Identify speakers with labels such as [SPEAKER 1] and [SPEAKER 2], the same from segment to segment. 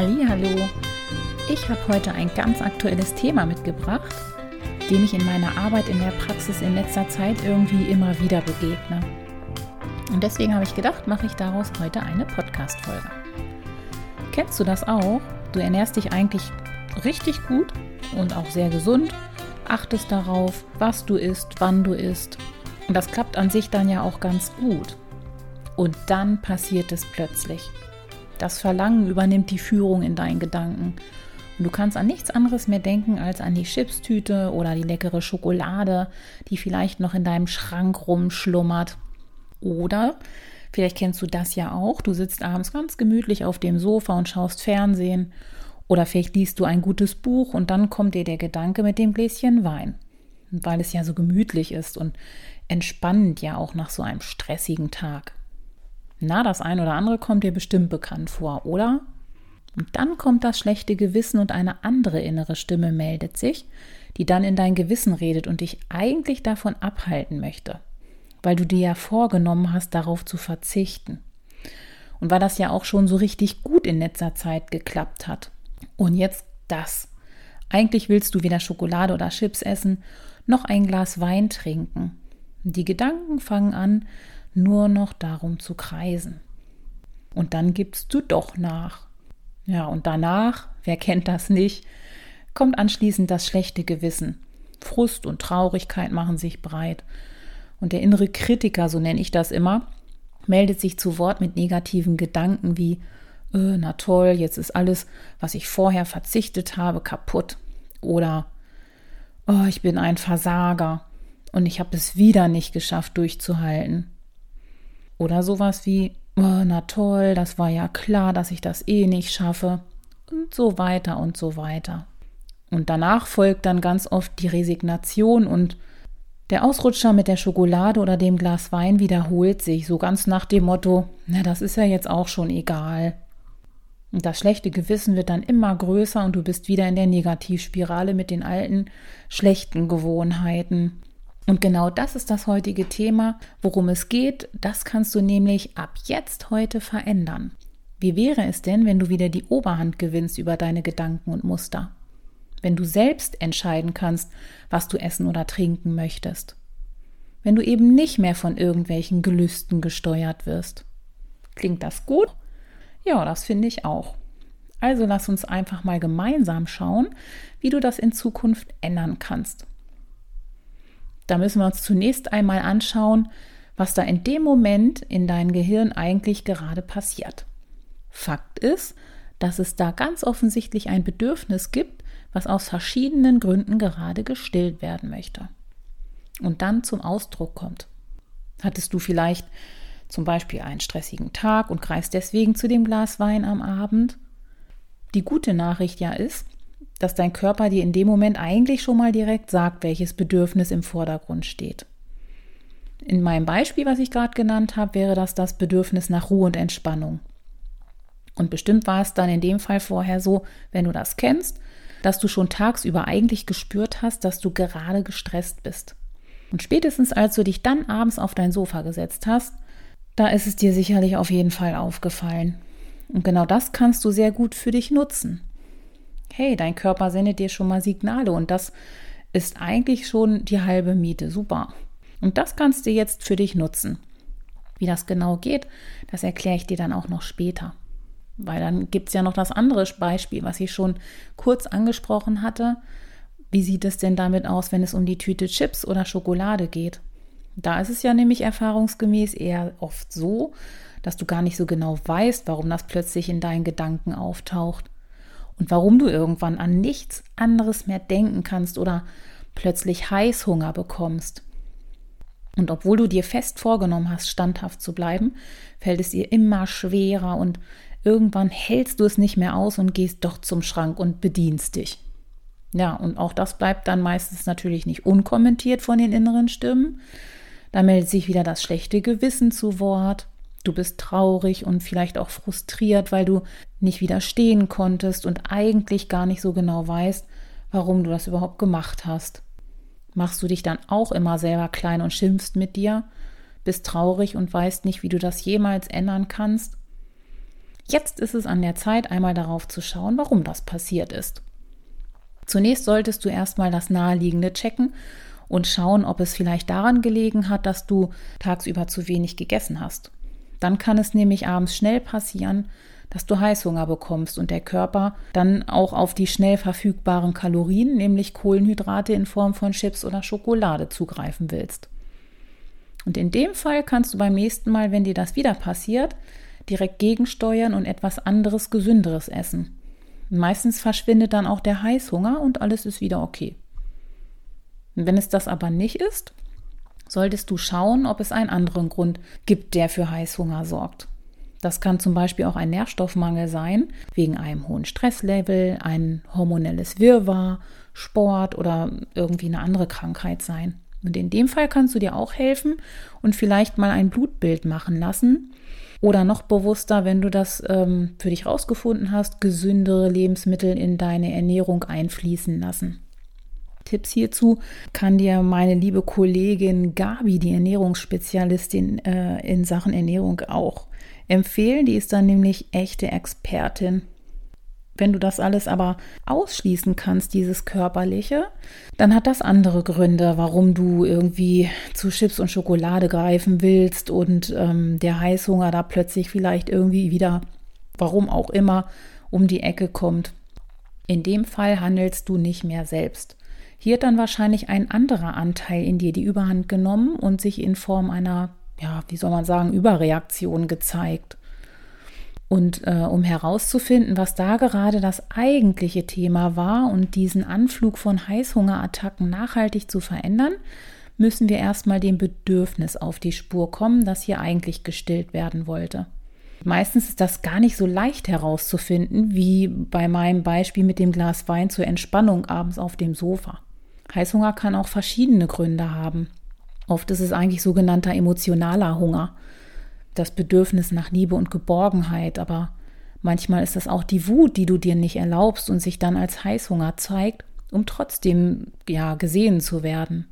[SPEAKER 1] Hallo, ich habe heute ein ganz aktuelles Thema mitgebracht, dem ich in meiner Arbeit in der Praxis in letzter Zeit irgendwie immer wieder begegne. Und deswegen habe ich gedacht, mache ich daraus heute eine Podcast-Folge. Kennst du das auch? Du ernährst dich eigentlich richtig gut und auch sehr gesund, achtest darauf, was du isst, wann du isst. Und das klappt an sich dann ja auch ganz gut. Und dann passiert es plötzlich. Das Verlangen übernimmt die Führung in deinen Gedanken. Und du kannst an nichts anderes mehr denken als an die Chipstüte oder die leckere Schokolade, die vielleicht noch in deinem Schrank rumschlummert. Oder vielleicht kennst du das ja auch. Du sitzt abends ganz gemütlich auf dem Sofa und schaust Fernsehen. Oder vielleicht liest du ein gutes Buch und dann kommt dir der Gedanke mit dem Gläschen Wein. Weil es ja so gemütlich ist und entspannend ja auch nach so einem stressigen Tag. Na, das ein oder andere kommt dir bestimmt bekannt vor, oder? Und dann kommt das schlechte Gewissen und eine andere innere Stimme meldet sich, die dann in dein Gewissen redet und dich eigentlich davon abhalten möchte, weil du dir ja vorgenommen hast, darauf zu verzichten. Und weil das ja auch schon so richtig gut in letzter Zeit geklappt hat. Und jetzt das. Eigentlich willst du weder Schokolade oder Chips essen, noch ein Glas Wein trinken. Die Gedanken fangen an, nur noch darum zu kreisen. Und dann gibst du doch nach. Ja, und danach, wer kennt das nicht, kommt anschließend das schlechte Gewissen. Frust und Traurigkeit machen sich breit. Und der innere Kritiker, so nenne ich das immer, meldet sich zu Wort mit negativen Gedanken wie, äh, na toll, jetzt ist alles, was ich vorher verzichtet habe, kaputt. Oder, oh, ich bin ein Versager und ich habe es wieder nicht geschafft durchzuhalten. Oder sowas wie, oh, na toll, das war ja klar, dass ich das eh nicht schaffe. Und so weiter und so weiter. Und danach folgt dann ganz oft die Resignation und der Ausrutscher mit der Schokolade oder dem Glas Wein wiederholt sich, so ganz nach dem Motto, na, das ist ja jetzt auch schon egal. Und das schlechte Gewissen wird dann immer größer und du bist wieder in der Negativspirale mit den alten schlechten Gewohnheiten. Und genau das ist das heutige Thema, worum es geht. Das kannst du nämlich ab jetzt heute verändern. Wie wäre es denn, wenn du wieder die Oberhand gewinnst über deine Gedanken und Muster? Wenn du selbst entscheiden kannst, was du essen oder trinken möchtest? Wenn du eben nicht mehr von irgendwelchen Gelüsten gesteuert wirst? Klingt das gut? Ja, das finde ich auch. Also lass uns einfach mal gemeinsam schauen, wie du das in Zukunft ändern kannst. Da müssen wir uns zunächst einmal anschauen, was da in dem Moment in deinem Gehirn eigentlich gerade passiert. Fakt ist, dass es da ganz offensichtlich ein Bedürfnis gibt, was aus verschiedenen Gründen gerade gestillt werden möchte und dann zum Ausdruck kommt. Hattest du vielleicht zum Beispiel einen stressigen Tag und greifst deswegen zu dem Glas Wein am Abend? Die gute Nachricht ja ist, dass dein Körper dir in dem Moment eigentlich schon mal direkt sagt, welches Bedürfnis im Vordergrund steht. In meinem Beispiel, was ich gerade genannt habe, wäre das das Bedürfnis nach Ruhe und Entspannung. Und bestimmt war es dann in dem Fall vorher so, wenn du das kennst, dass du schon tagsüber eigentlich gespürt hast, dass du gerade gestresst bist. Und spätestens als du dich dann abends auf dein Sofa gesetzt hast, da ist es dir sicherlich auf jeden Fall aufgefallen. Und genau das kannst du sehr gut für dich nutzen hey, dein Körper sendet dir schon mal Signale und das ist eigentlich schon die halbe Miete. Super. Und das kannst du jetzt für dich nutzen. Wie das genau geht, das erkläre ich dir dann auch noch später. Weil dann gibt es ja noch das andere Beispiel, was ich schon kurz angesprochen hatte. Wie sieht es denn damit aus, wenn es um die Tüte Chips oder Schokolade geht? Da ist es ja nämlich erfahrungsgemäß eher oft so, dass du gar nicht so genau weißt, warum das plötzlich in deinen Gedanken auftaucht und warum du irgendwann an nichts anderes mehr denken kannst oder plötzlich Heißhunger bekommst. Und obwohl du dir fest vorgenommen hast, standhaft zu bleiben, fällt es dir immer schwerer und irgendwann hältst du es nicht mehr aus und gehst doch zum Schrank und bedienst dich. Ja, und auch das bleibt dann meistens natürlich nicht unkommentiert von den inneren Stimmen. Da meldet sich wieder das schlechte Gewissen zu Wort. Du bist traurig und vielleicht auch frustriert, weil du nicht widerstehen konntest und eigentlich gar nicht so genau weißt, warum du das überhaupt gemacht hast. Machst du dich dann auch immer selber klein und schimpfst mit dir, bist traurig und weißt nicht, wie du das jemals ändern kannst? Jetzt ist es an der Zeit, einmal darauf zu schauen, warum das passiert ist. Zunächst solltest du erstmal das Naheliegende checken und schauen, ob es vielleicht daran gelegen hat, dass du tagsüber zu wenig gegessen hast. Dann kann es nämlich abends schnell passieren, dass du Heißhunger bekommst und der Körper dann auch auf die schnell verfügbaren Kalorien, nämlich Kohlenhydrate in Form von Chips oder Schokolade zugreifen willst. Und in dem Fall kannst du beim nächsten Mal, wenn dir das wieder passiert, direkt gegensteuern und etwas anderes, gesünderes essen. Meistens verschwindet dann auch der Heißhunger und alles ist wieder okay. Wenn es das aber nicht ist, solltest du schauen, ob es einen anderen Grund gibt, der für Heißhunger sorgt. Das kann zum Beispiel auch ein Nährstoffmangel sein, wegen einem hohen Stresslevel, ein hormonelles Wirrwarr, Sport oder irgendwie eine andere Krankheit sein. Und in dem Fall kannst du dir auch helfen und vielleicht mal ein Blutbild machen lassen. Oder noch bewusster, wenn du das ähm, für dich rausgefunden hast, gesündere Lebensmittel in deine Ernährung einfließen lassen. Tipps hierzu kann dir meine liebe Kollegin Gabi, die Ernährungsspezialistin äh, in Sachen Ernährung, auch empfehlen. Die ist dann nämlich echte Expertin wenn du das alles aber ausschließen kannst, dieses körperliche, dann hat das andere Gründe, warum du irgendwie zu Chips und Schokolade greifen willst und ähm, der Heißhunger da plötzlich vielleicht irgendwie wieder, warum auch immer, um die Ecke kommt. In dem Fall handelst du nicht mehr selbst. Hier hat dann wahrscheinlich ein anderer Anteil in dir die Überhand genommen und sich in Form einer, ja, wie soll man sagen, Überreaktion gezeigt. Und äh, um herauszufinden, was da gerade das eigentliche Thema war und diesen Anflug von Heißhungerattacken nachhaltig zu verändern, müssen wir erstmal dem Bedürfnis auf die Spur kommen, das hier eigentlich gestillt werden wollte. Meistens ist das gar nicht so leicht herauszufinden, wie bei meinem Beispiel mit dem Glas Wein zur Entspannung abends auf dem Sofa. Heißhunger kann auch verschiedene Gründe haben. Oft ist es eigentlich sogenannter emotionaler Hunger das Bedürfnis nach Liebe und Geborgenheit, aber manchmal ist das auch die Wut, die du dir nicht erlaubst und sich dann als Heißhunger zeigt, um trotzdem ja gesehen zu werden.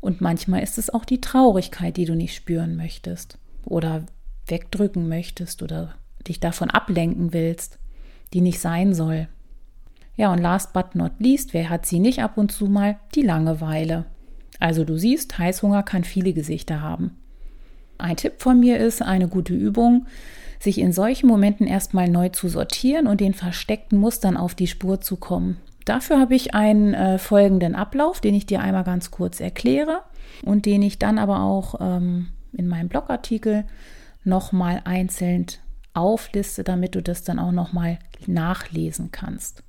[SPEAKER 1] Und manchmal ist es auch die Traurigkeit, die du nicht spüren möchtest oder wegdrücken möchtest oder dich davon ablenken willst, die nicht sein soll. Ja, und last but not least, wer hat sie nicht ab und zu mal? Die Langeweile. Also du siehst, Heißhunger kann viele Gesichter haben. Ein Tipp von mir ist eine gute Übung, sich in solchen Momenten erstmal neu zu sortieren und den versteckten Mustern auf die Spur zu kommen. Dafür habe ich einen äh, folgenden Ablauf, den ich dir einmal ganz kurz erkläre und den ich dann aber auch ähm, in meinem Blogartikel nochmal einzeln aufliste, damit du das dann auch nochmal nachlesen kannst.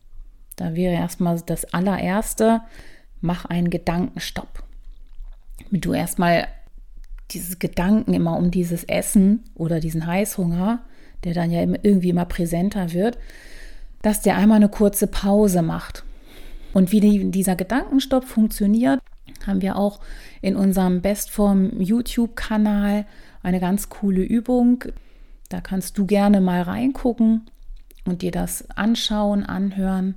[SPEAKER 1] Da wäre erstmal das allererste, mach einen Gedankenstopp. Damit du erstmal dieses Gedanken immer um dieses Essen oder diesen Heißhunger, der dann ja irgendwie immer präsenter wird, dass der einmal eine kurze Pause macht. Und wie die, dieser Gedankenstopp funktioniert, haben wir auch in unserem Bestform YouTube-Kanal eine ganz coole Übung. Da kannst du gerne mal reingucken und dir das anschauen, anhören.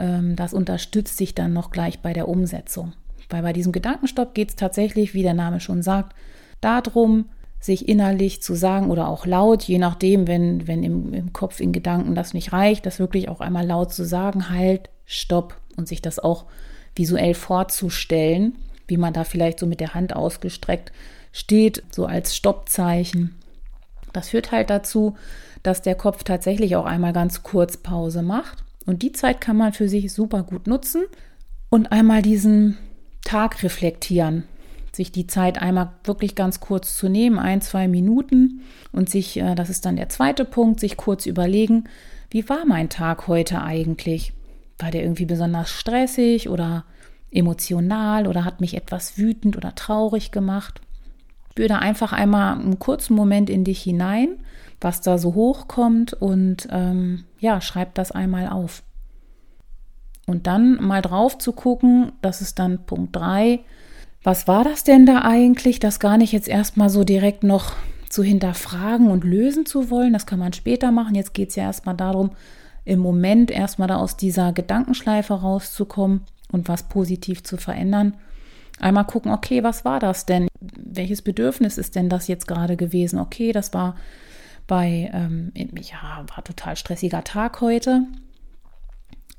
[SPEAKER 1] Ähm, das unterstützt dich dann noch gleich bei der Umsetzung. Weil bei diesem Gedankenstopp geht es tatsächlich, wie der Name schon sagt, darum, sich innerlich zu sagen oder auch laut, je nachdem, wenn, wenn im, im Kopf in Gedanken das nicht reicht, das wirklich auch einmal laut zu sagen, halt, stopp und sich das auch visuell vorzustellen, wie man da vielleicht so mit der Hand ausgestreckt steht, so als Stoppzeichen. Das führt halt dazu, dass der Kopf tatsächlich auch einmal ganz kurz Pause macht. Und die Zeit kann man für sich super gut nutzen und einmal diesen Tag reflektieren. Sich die Zeit einmal wirklich ganz kurz zu nehmen, ein, zwei Minuten und sich, äh, das ist dann der zweite Punkt, sich kurz überlegen, wie war mein Tag heute eigentlich? War der irgendwie besonders stressig oder emotional oder hat mich etwas wütend oder traurig gemacht? Spür da einfach einmal einen kurzen Moment in dich hinein, was da so hochkommt und ähm, ja, schreib das einmal auf. Und dann mal drauf zu gucken, das ist dann Punkt 3. Was war das denn da eigentlich? Das gar nicht jetzt erstmal so direkt noch zu hinterfragen und lösen zu wollen. Das kann man später machen. Jetzt geht es ja erstmal darum, im Moment erstmal da aus dieser Gedankenschleife rauszukommen und was positiv zu verändern. Einmal gucken, okay, was war das denn? Welches Bedürfnis ist denn das jetzt gerade gewesen? Okay, das war bei, ähm, ja, war total stressiger Tag heute,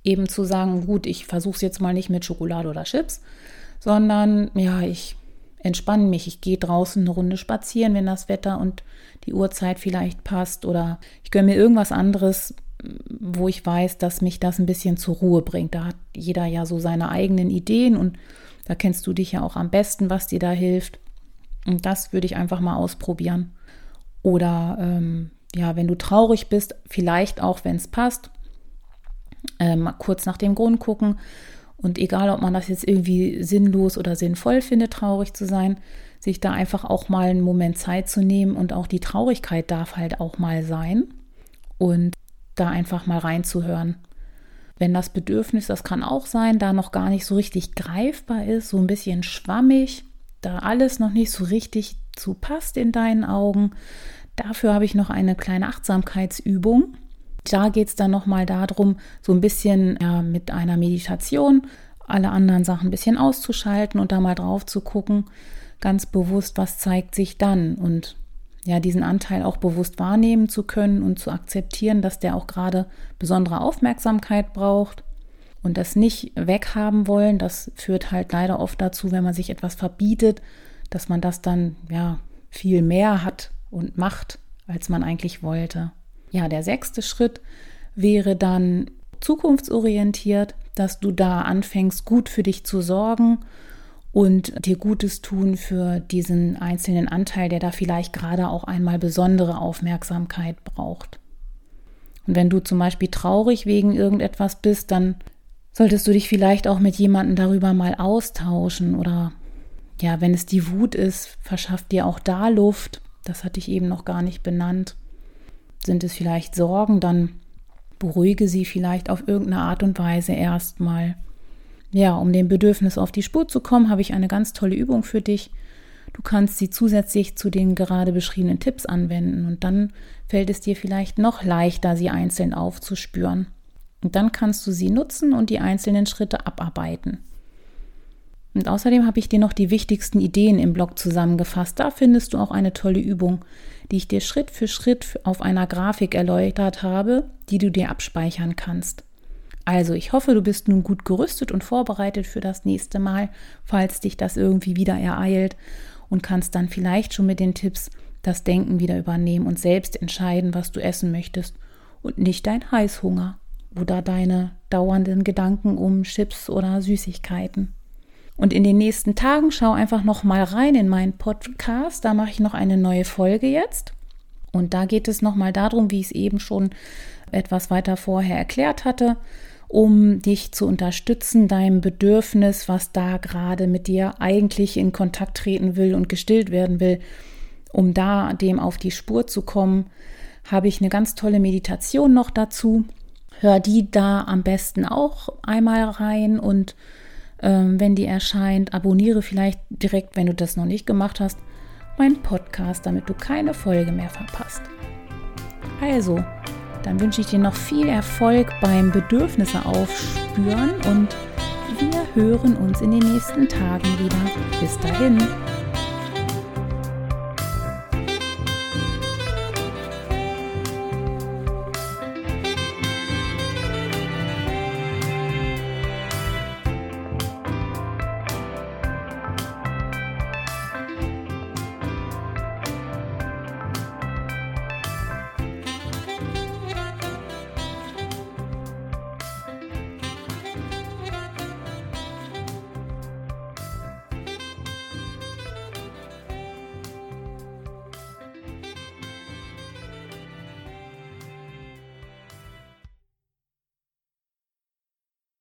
[SPEAKER 1] eben zu sagen, gut, ich versuche es jetzt mal nicht mit Schokolade oder Chips, sondern ja, ich entspanne mich, ich gehe draußen eine Runde spazieren, wenn das Wetter und die Uhrzeit vielleicht passt oder ich gönne mir irgendwas anderes, wo ich weiß, dass mich das ein bisschen zur Ruhe bringt. Da hat jeder ja so seine eigenen Ideen und da kennst du dich ja auch am besten, was dir da hilft. Und das würde ich einfach mal ausprobieren. Oder ähm, ja, wenn du traurig bist, vielleicht auch, wenn es passt, äh, mal kurz nach dem Grund gucken. Und egal, ob man das jetzt irgendwie sinnlos oder sinnvoll findet, traurig zu sein, sich da einfach auch mal einen Moment Zeit zu nehmen und auch die Traurigkeit darf halt auch mal sein und da einfach mal reinzuhören. Wenn das Bedürfnis, das kann auch sein, da noch gar nicht so richtig greifbar ist, so ein bisschen schwammig, da alles noch nicht so richtig zu passt in deinen Augen, dafür habe ich noch eine kleine Achtsamkeitsübung. Da geht es dann nochmal darum, so ein bisschen ja, mit einer Meditation alle anderen Sachen ein bisschen auszuschalten und da mal drauf zu gucken, ganz bewusst, was zeigt sich dann und ja, diesen Anteil auch bewusst wahrnehmen zu können und zu akzeptieren, dass der auch gerade besondere Aufmerksamkeit braucht und das nicht weghaben wollen, das führt halt leider oft dazu, wenn man sich etwas verbietet, dass man das dann ja viel mehr hat und macht, als man eigentlich wollte. Ja, der sechste Schritt wäre dann zukunftsorientiert, dass du da anfängst, gut für dich zu sorgen und dir Gutes tun für diesen einzelnen Anteil, der da vielleicht gerade auch einmal besondere Aufmerksamkeit braucht. Und wenn du zum Beispiel traurig wegen irgendetwas bist, dann solltest du dich vielleicht auch mit jemandem darüber mal austauschen oder ja, wenn es die Wut ist, verschafft dir auch da Luft. Das hatte ich eben noch gar nicht benannt. Sind es vielleicht Sorgen, dann beruhige sie vielleicht auf irgendeine Art und Weise erstmal. Ja, um dem Bedürfnis auf die Spur zu kommen, habe ich eine ganz tolle Übung für dich. Du kannst sie zusätzlich zu den gerade beschriebenen Tipps anwenden und dann fällt es dir vielleicht noch leichter, sie einzeln aufzuspüren. Und dann kannst du sie nutzen und die einzelnen Schritte abarbeiten. Und außerdem habe ich dir noch die wichtigsten Ideen im Blog zusammengefasst. Da findest du auch eine tolle Übung, die ich dir Schritt für Schritt auf einer Grafik erläutert habe, die du dir abspeichern kannst. Also, ich hoffe, du bist nun gut gerüstet und vorbereitet für das nächste Mal, falls dich das irgendwie wieder ereilt und kannst dann vielleicht schon mit den Tipps das Denken wieder übernehmen und selbst entscheiden, was du essen möchtest und nicht dein Heißhunger oder deine dauernden Gedanken um Chips oder Süßigkeiten. Und in den nächsten Tagen schau einfach noch mal rein in meinen Podcast, da mache ich noch eine neue Folge jetzt. Und da geht es noch mal darum, wie ich es eben schon etwas weiter vorher erklärt hatte, um dich zu unterstützen, deinem Bedürfnis, was da gerade mit dir eigentlich in Kontakt treten will und gestillt werden will, um da dem auf die Spur zu kommen, habe ich eine ganz tolle Meditation noch dazu. Hör die da am besten auch einmal rein und ähm, wenn die erscheint, abonniere vielleicht direkt, wenn du das noch nicht gemacht hast, meinen Podcast, damit du keine Folge mehr verpasst. Also, dann wünsche ich dir noch viel Erfolg beim Bedürfnisse aufspüren und wir hören uns in den nächsten Tagen wieder. Bis dahin.